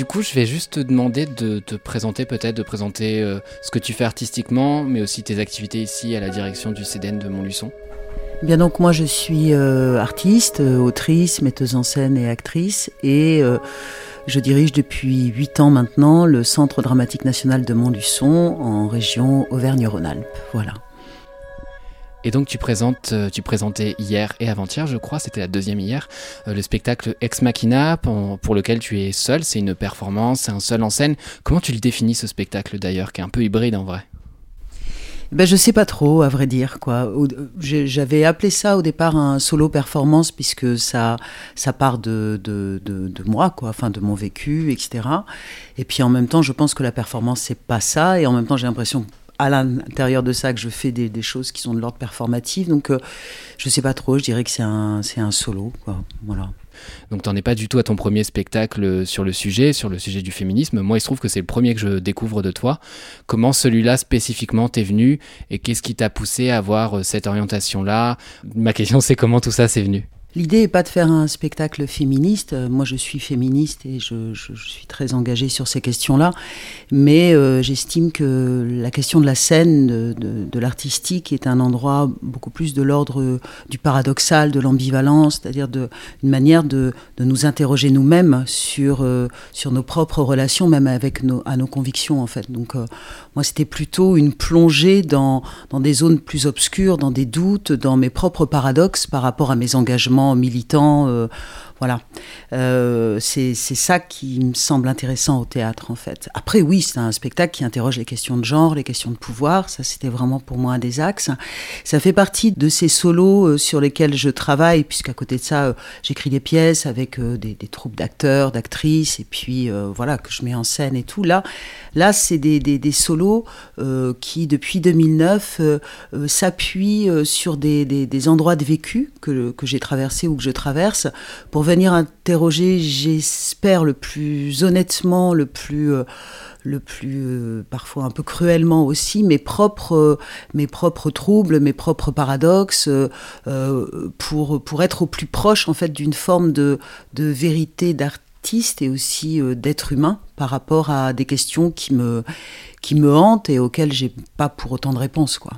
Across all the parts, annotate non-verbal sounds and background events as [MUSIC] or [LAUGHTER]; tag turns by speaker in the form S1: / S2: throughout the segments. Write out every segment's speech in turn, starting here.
S1: Du coup, je vais juste te demander de te présenter peut-être, de présenter euh, ce que tu fais artistiquement, mais aussi tes activités ici à la direction du CDN de Montluçon.
S2: Bien donc moi je suis euh, artiste, euh, autrice, metteuse en scène et actrice et je dirige depuis huit ans maintenant le Centre dramatique national de Montluçon en région Auvergne-Rhône-Alpes. Voilà.
S1: Et donc tu présentes, euh, tu présentais hier et avant-hier, je crois, c'était la deuxième hier, euh, le spectacle Ex Machina pour, lequel tu es seul. C'est une performance, c'est un seul en scène. Comment tu le définis ce spectacle d'ailleurs, qui est un peu hybride en vrai?
S2: Ben je sais pas trop, à vrai dire quoi. J'ai- J'avais appelé ça au départ un solo performance puisque ça, ça part de, de, de, de moi quoi, enfin de mon vécu, etc. Et puis en même temps, je pense que la performance c'est pas ça, et en même temps j'ai l'impression à l'intérieur de ça que je fais des, choses qui sont de l'ordre performatif. Donc euh, je sais pas trop, je dirais que c'est un, un solo quoi. Voilà.
S1: Donc t'en es pas du tout à ton premier spectacle sur le sujet, sur le sujet du féminisme. Moi, il se trouve que c'est le premier que je découvre de toi. Comment celui-là spécifiquement t'est venu et qu'est-ce qui t'a poussé à avoir euh, cette orientation-là? Ma question, c'est comment tout ça s'est venu?
S2: L'idée n'est pas de faire un spectacle féministe. Euh, Moi, je suis féministe et je, suis très engagée sur ces questions-là. Mais euh, j'estime que la question de la scène, de, l'artistique, est un endroit beaucoup plus de l'ordre euh, du paradoxal, de l'ambivalence, c'est-à-dire de- une manière de, nous interroger nous-mêmes sur, nos propres relations, même avec nos, à nos convictions, en fait. Donc, moi, c'était plutôt une plongée dans des zones plus obscures, dans des doutes, dans mes propres paradoxes par rapport à mes engagements militants. euh, voilà. Euh, c'est ça qui me semble intéressant au théâtre, en fait. Après, oui, c'est un spectacle qui interroge les questions de genre, les questions de pouvoir. Ça, c'était vraiment pour moi un des axes. Ça fait partie de ces solos euh, sur lesquels je travaille, puisqu'à côté de ça, j'écris des pièces avec des, troupes d'acteurs, d'actrices, et puis voilà, que je mets en scène et tout. Là, là c'est des, des, des solos qui, depuis 2009, euh, euh, s'appuient sur des endroits de vécu que, que j'ai traversés ou que je traverse pour venir interroger, j'espère, le plus honnêtement, le plus, euh, le plus euh, parfois un peu cruellement aussi, mes propres, euh, mes propres troubles, mes propres paradoxes, pour, pour être au plus proche en fait d'une forme de, de vérité d'artiste et aussi d'être humain par rapport à des questions qui me, qui me hantent et auxquelles j'ai pas pour autant de réponses quoi.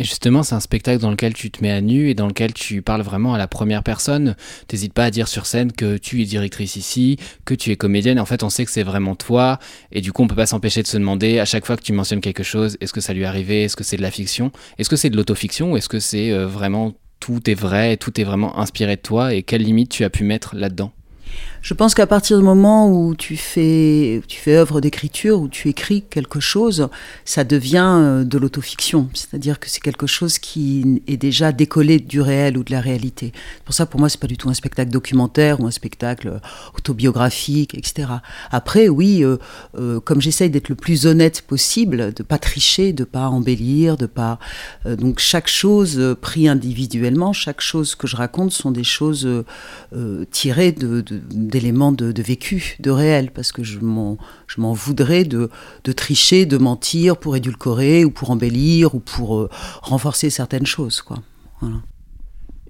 S1: Et justement, c'est un spectacle dans lequel tu te mets à nu et dans lequel tu parles vraiment à la première personne. T'hésites pas à dire sur scène que tu es directrice ici, que tu es comédienne. En fait, on sait que c'est vraiment toi. Et du coup, on peut pas s'empêcher de se demander à chaque fois que tu mentionnes quelque chose, est-ce que ça lui est arrivé? Est-ce que c'est de la fiction? Est-ce que c'est de l'autofiction? Ou est-ce que c'est euh, vraiment tout est vrai, tout est vraiment inspiré de toi? Et quelles limites tu as pu mettre là-dedans?
S2: Je pense qu'à partir du moment où tu fais, tu fais œuvre d'écriture, où tu écris quelque chose, ça devient euh, de l'autofiction. C'est-à-dire que c'est quelque chose qui est déjà décollé du réel ou de la réalité. Pour ça, pour moi, c'est pas du tout un spectacle documentaire ou un spectacle euh, autobiographique, etc. Après, oui, euh, euh, comme j'essaye d'être le plus honnête possible, de pas tricher, de pas embellir, de pas euh, donc chaque chose pris individuellement, chaque chose que je raconte sont des choses tirées de- de- d'éléments de, vécu, de réel, parce que je m'en voudrais de, tricher, de mentir pour édulcorer ou pour embellir ou pour euh, renforcer certaines choses, quoi.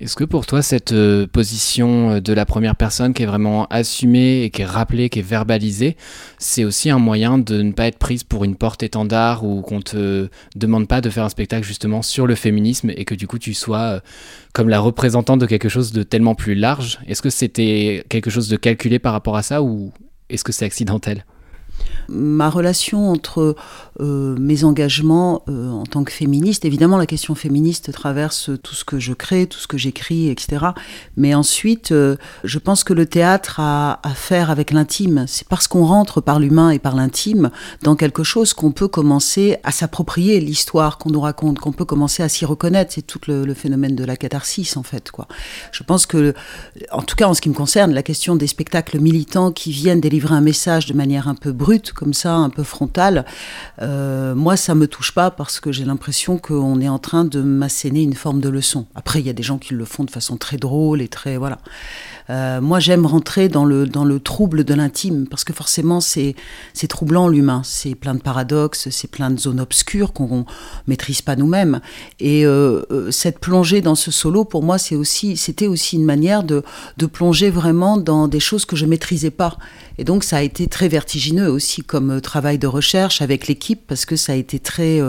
S1: Est-ce que pour toi, cette euh, position euh, de la première personne qui est vraiment assumée et qui est rappelée, qui est verbalisée, c'est aussi un moyen de ne pas être prise pour une porte-étendard ou qu'on te demande pas de faire un spectacle justement sur le féminisme et que du coup tu sois euh, comme la représentante de quelque chose de tellement plus large? Est-ce que c'était quelque chose de calculé par rapport à ça ou est-ce que c'est accidentel?
S2: Ma relation entre euh, mes engagements euh, en tant que féministe, évidemment la question féministe traverse tout ce que je crée, tout ce que j'écris, etc. Mais ensuite, euh, je pense que le théâtre a à faire avec l'intime. C'est parce qu'on rentre par l'humain et par l'intime dans quelque chose qu'on peut commencer à s'approprier l'histoire qu'on nous raconte, qu'on peut commencer à s'y reconnaître. C'est tout le, phénomène de la catharsis en fait. Je pense que, en tout cas en ce qui me concerne, la question des spectacles militants qui viennent délivrer un message de manière un peu brute, comme ça, un peu frontale, euh, moi, ça me touche pas parce que j'ai l'impression qu'on est en train de m'asséner une forme de leçon. Après, il y a des gens qui le font de façon très drôle et très voilà. Euh, moi, j'aime rentrer dans le, dans le trouble de l'intime, parce que forcément, c'est troublant l'humain. C'est plein de paradoxes, c'est plein de zones obscures qu'on maîtrise pas nous-mêmes. Et euh, euh, cette plongée dans ce solo, pour moi, c'est aussi, c'était aussi une manière de, de plonger vraiment dans des choses que je maîtrisais pas. Et donc, ça a été très vertigineux aussi comme travail de recherche avec l'équipe, parce que ça a été très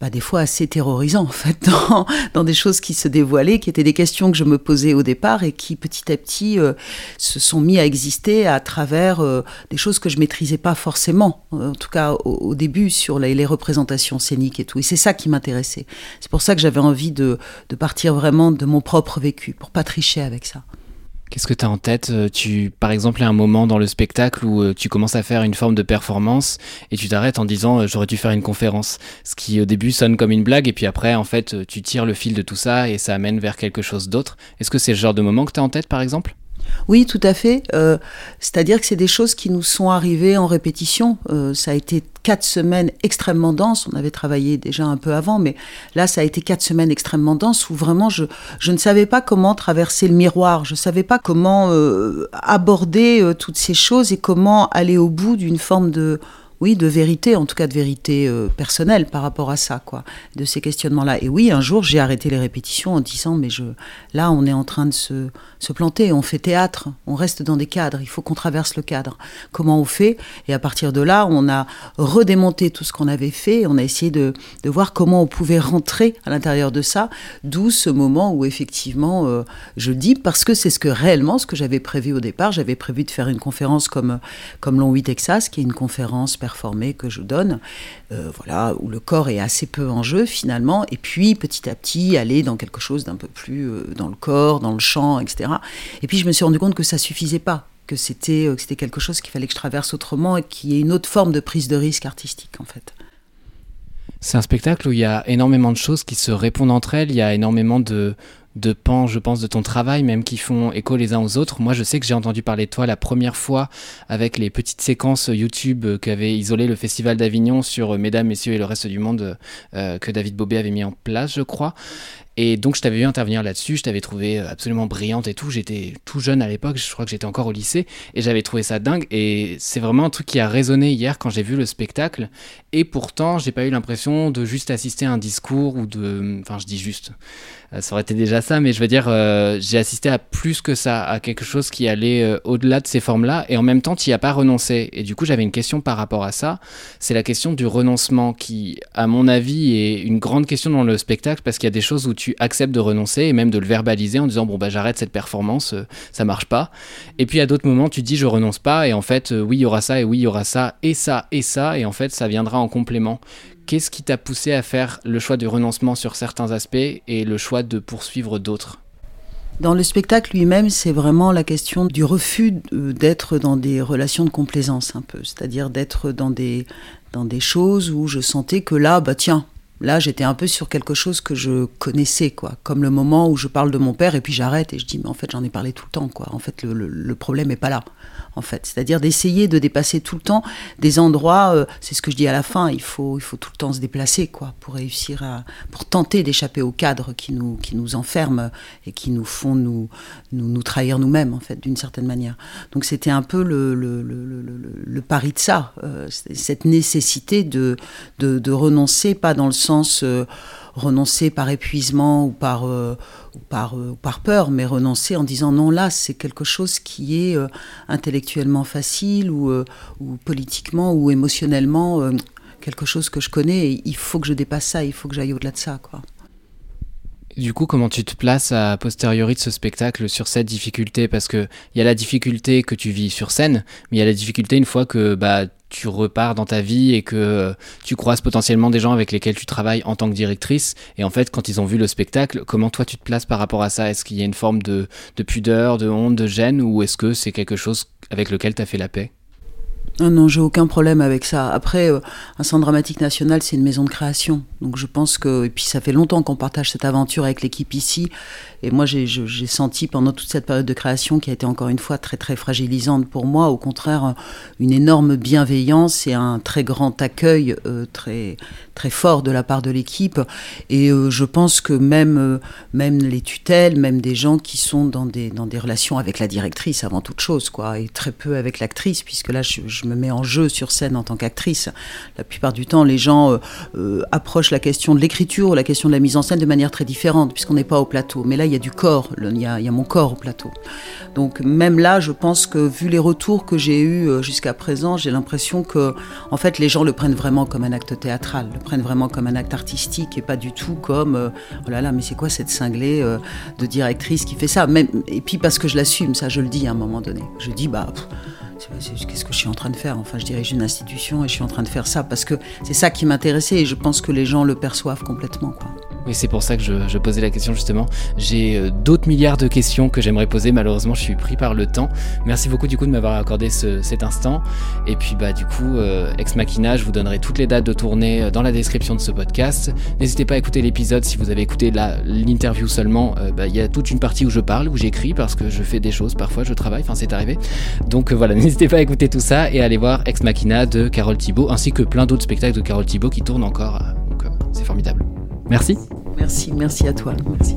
S2: bah, des fois assez terrorisant en fait [LAUGHS] dans, dans, des choses qui se dévoilaient, qui étaient des questions que je me posais au départ et qui petit à petit euh, se sont mis à exister à travers euh, des choses que je maîtrisais pas forcément, en tout cas au, début sur les, les, représentations scéniques et tout. Et c'est ça qui m'intéressait. C'est pour ça que j'avais envie de, de partir vraiment de mon propre vécu, pour pas tricher avec ça.
S1: Qu'est-ce que tu en tête euh, tu, Par exemple, il y a un moment dans le spectacle où euh, tu commences à faire une forme de performance et tu t'arrêtes en disant euh, j'aurais dû faire une conférence. Ce qui au début sonne comme une blague et puis après, en fait, tu tires le fil de tout ça et ça amène vers quelque chose d'autre. Est-ce que c'est le genre de moment que tu as en tête, par exemple?
S2: Oui, tout à fait. Euh, c'est-à-dire que c'est des choses qui nous sont arrivées en répétition. Euh, ça a été quatre semaines extrêmement denses. On avait travaillé déjà un peu avant, mais là, ça a été quatre semaines extrêmement denses où vraiment je, ne savais pas comment traverser le miroir. Je ne savais pas comment euh, aborder toutes ces choses et comment aller au bout d'une forme de oui, de vérité, en tout cas de vérité euh, personnelle par rapport à ça, quoi, de ces questionnements-là. Et oui, un jour, j'ai arrêté les répétitions en disant, mais je, là, on est en train de se, se planter, on fait théâtre, on reste dans des cadres, il faut qu'on traverse le cadre. Comment on fait? Et à partir de là, on a redémonté tout ce qu'on avait fait, on a essayé de, de, voir comment on pouvait rentrer à l'intérieur de ça, d'où ce moment où effectivement, euh, je dis, parce que c'est ce que réellement, ce que j'avais prévu au départ, j'avais prévu de faire une conférence comme, comme Long 8 Texas, qui est une conférence performée que je donne, euh, voilà, où le corps est assez peu en jeu finalement, et puis petit à petit aller dans quelque chose d'un peu plus euh, dans le corps, dans le chant, etc. Et puis je me suis rendu compte que ça suffisait pas, que c'était euh, c'était quelque chose qu'il fallait que je traverse autrement et qu'il y ait une autre forme de prise de risque artistique en fait.
S1: C'est un spectacle où il y a énormément de choses qui se répondent entre elles, il y a énormément de, de pans, je pense, de ton travail, même qui font écho les uns aux autres. Moi, je sais que j'ai entendu parler de toi la première fois avec les petites séquences YouTube qu'avait isolé le Festival d'Avignon sur euh, Mesdames, Messieurs et le reste du monde euh, que David Bobet avait mis en place, je crois. Et donc je t'avais vu intervenir là-dessus, je t'avais trouvé euh, absolument brillante et tout. J'étais tout jeune à l'époque, je crois que j'étais encore au lycée, et j'avais trouvé ça dingue. Et c'est vraiment un truc qui a résonné hier quand j'ai vu le spectacle. Et pourtant, j'ai pas eu l'impression de juste assister à un discours ou de. Enfin, je dis juste. Euh, ça aurait été déjà ça, mais je veux dire, euh, j'ai assisté à plus que ça, à quelque chose qui allait au-delà de ces formes-là. Et en même temps, tu n'y as pas renoncé. Et du coup, j'avais une question par rapport à ça. C'est la question du renoncement qui, à mon avis, est une grande question dans le spectacle parce qu'il y a des choses où tu tu acceptes de renoncer et même de le verbaliser en disant bon bah j'arrête cette performance, euh, ça marche pas. Et puis à d'autres moments tu dis je renonce pas et en fait euh, oui il y aura ça et oui il y aura ça et ça et ça et en fait ça viendra en complément. Qu'est-ce qui t'a poussé à faire le choix du renoncement sur certains aspects et le choix de poursuivre d'autres?
S2: Dans le spectacle lui-même, c'est vraiment la question du refus d'être dans des relations de complaisance un peu, c'est-à-dire d'être dans des, dans des choses où je sentais que là, bah tiens, Là, j'étais un peu sur quelque chose que je connaissais, quoi. Comme le moment où je parle de mon père et puis j'arrête et je dis, mais en fait, j'en ai parlé tout le temps, quoi. En fait, le, problème n'est pas là en fait. C'est-à-dire d'essayer de dépasser tout le temps des endroits, euh, c'est ce que je dis à la fin, il faut, il faut tout le temps se déplacer, quoi, pour réussir à, pour tenter d'échapper au cadre qui nous, qui nous enferme et qui nous font nous, nous, nous trahir nous-mêmes, en fait, d'une certaine manière. Donc c'était un peu le, le, pari de ça, euh, cette nécessité de, de, de, renoncer, pas dans le sens... Euh, renoncer par épuisement ou par, euh, par, euh, par peur, mais renoncer en disant non, là, c'est quelque chose qui est intellectuellement facile ou, ou, politiquement ou émotionnellement quelque chose que je connais. Il faut que je dépasse ça, il faut que j'aille au-delà de ça. Quoi.
S1: Du coup, comment tu te places à posteriori de ce spectacle sur cette difficulté? Parce qu'il y a la difficulté que tu vis sur scène, mais il y a la difficulté une fois que bah, tu repars dans ta vie et que tu croises potentiellement des gens avec lesquels tu travailles en tant que directrice. Et en fait, quand ils ont vu le spectacle, comment toi tu te places par rapport à ça? Est-ce qu'il y a une forme de, de pudeur, de honte, de gêne? Ou est-ce que c'est quelque chose avec lequel tu as fait la paix?
S2: Non, j'ai aucun problème avec ça. Après, euh, un centre dramatique national, c'est une maison de création. Donc je pense que, et puis ça fait longtemps qu'on partage cette aventure avec l'équipe ici. Et moi, j'ai senti pendant toute cette période de création qui a été encore une fois très très fragilisante pour moi, au contraire, une énorme bienveillance et un très grand accueil euh, très très fort de la part de l'équipe. Et euh, je pense que même même les tutelles, même des gens qui sont dans des dans des relations avec la directrice avant toute chose, quoi, et très peu avec l'actrice, puisque là je me mets en jeu sur scène en tant qu'actrice. La plupart du temps, les gens euh, euh, approchent la question de l'écriture la question de la mise en scène de manière très différente, puisqu'on n'est pas au plateau. Mais là, il y a du corps, il y a, mon corps au plateau. Donc même là, je pense que vu les retours que j'ai eus euh, jusqu'à présent, j'ai l'impression que, en fait, les gens le prennent vraiment comme un acte théâtral, le prennent vraiment comme un acte artistique et pas du tout comme, oh là là, mais c'est quoi cette cinglée de directrice qui fait ça? Et puis parce que je l'assume, ça je le dis à un moment donné. Je dis, bah qu'est-ce que je suis en train de faire Enfin, je dirige une institution et je suis en train de faire ça parce que c'est ça qui m'intéressait et je pense que les gens le perçoivent complètement. Quoi.
S1: Oui, c'est pour ça que je, posais la question justement. J'ai euh, d'autres milliards de questions que j'aimerais poser. Malheureusement, je suis pris par le temps. Merci beaucoup du coup de m'avoir accordé cet instant. Et puis bah du coup, euh, Ex Machina, je vous donnerai toutes les dates de tournée euh, dans la description de ce podcast. N'hésitez pas à écouter l'épisode si vous avez écouté l'interview seulement. Bah, il y a toute une partie où je parle, où j'écris parce que je fais des choses parfois, je travaille. Enfin, c'est arrivé. Donc voilà, [LAUGHS] n'hésitez pas à écouter tout ça et à aller voir Ex Machina de Carole Thibault ainsi que plein d'autres spectacles de Carole Thibault qui tournent encore. Donc c'est formidable. Merci.
S2: Merci, merci à toi. Merci.